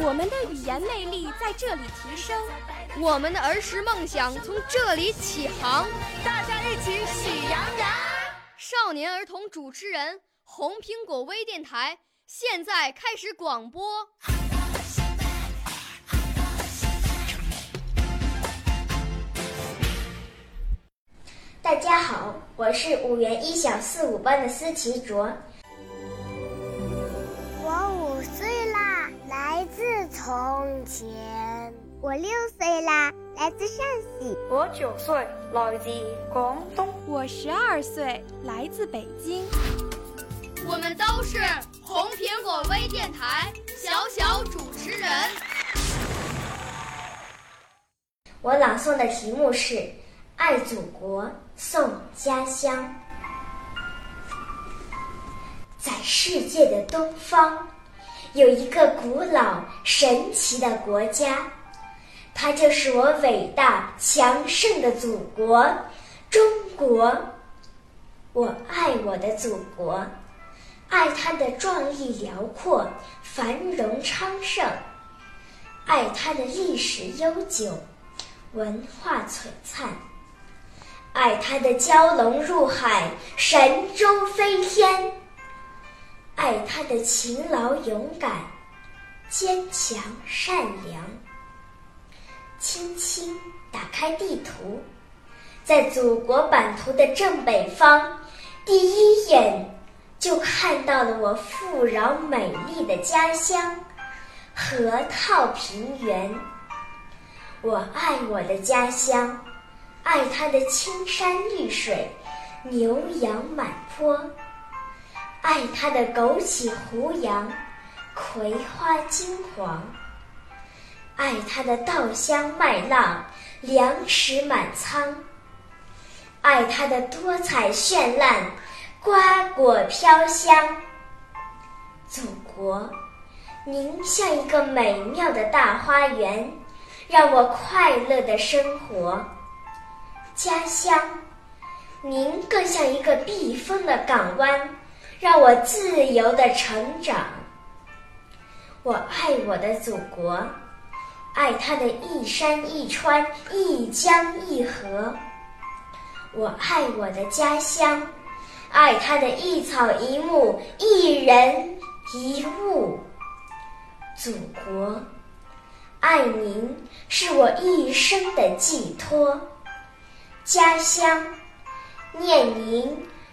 我们的语言魅力在这里提升，我们的儿时梦想从这里起航。大家一起喜羊羊。少年儿童主持人，红苹果微电台。现在开始广播。大家好，我是五原一小四五班的思琪卓。我五岁啦，来自从前。我六岁啦，来自陕西。我九岁，来自广东。我十二岁，来自北京。我们都是红苹果微电台小小主持人。我朗诵的题目是《爱祖国，颂家乡》。在世界的东方，有一个古老神奇的国家，它就是我伟大强盛的祖国——中国。我爱我的祖国。爱它的壮丽辽阔、繁荣昌盛；爱它的历史悠久、文化璀璨；爱它的蛟龙入海、神舟飞天；爱他的勤劳勇敢、坚强善良。轻轻打开地图，在祖国版图的正北方，第一眼。就看到了我富饶美丽的家乡——河套平原。我爱我的家乡，爱它的青山绿水、牛羊满坡；爱它的枸杞胡杨、葵花金黄；爱它的稻香麦浪、粮食满仓；爱它的多彩绚烂。瓜果飘香，祖国，您像一个美妙的大花园，让我快乐的生活；家乡，您更像一个避风的港湾，让我自由的成长。我爱我的祖国，爱它的一山一川、一江一河；我爱我的家乡。爱它的一草一木、一人一物，祖国，爱您是我一生的寄托；家乡，念您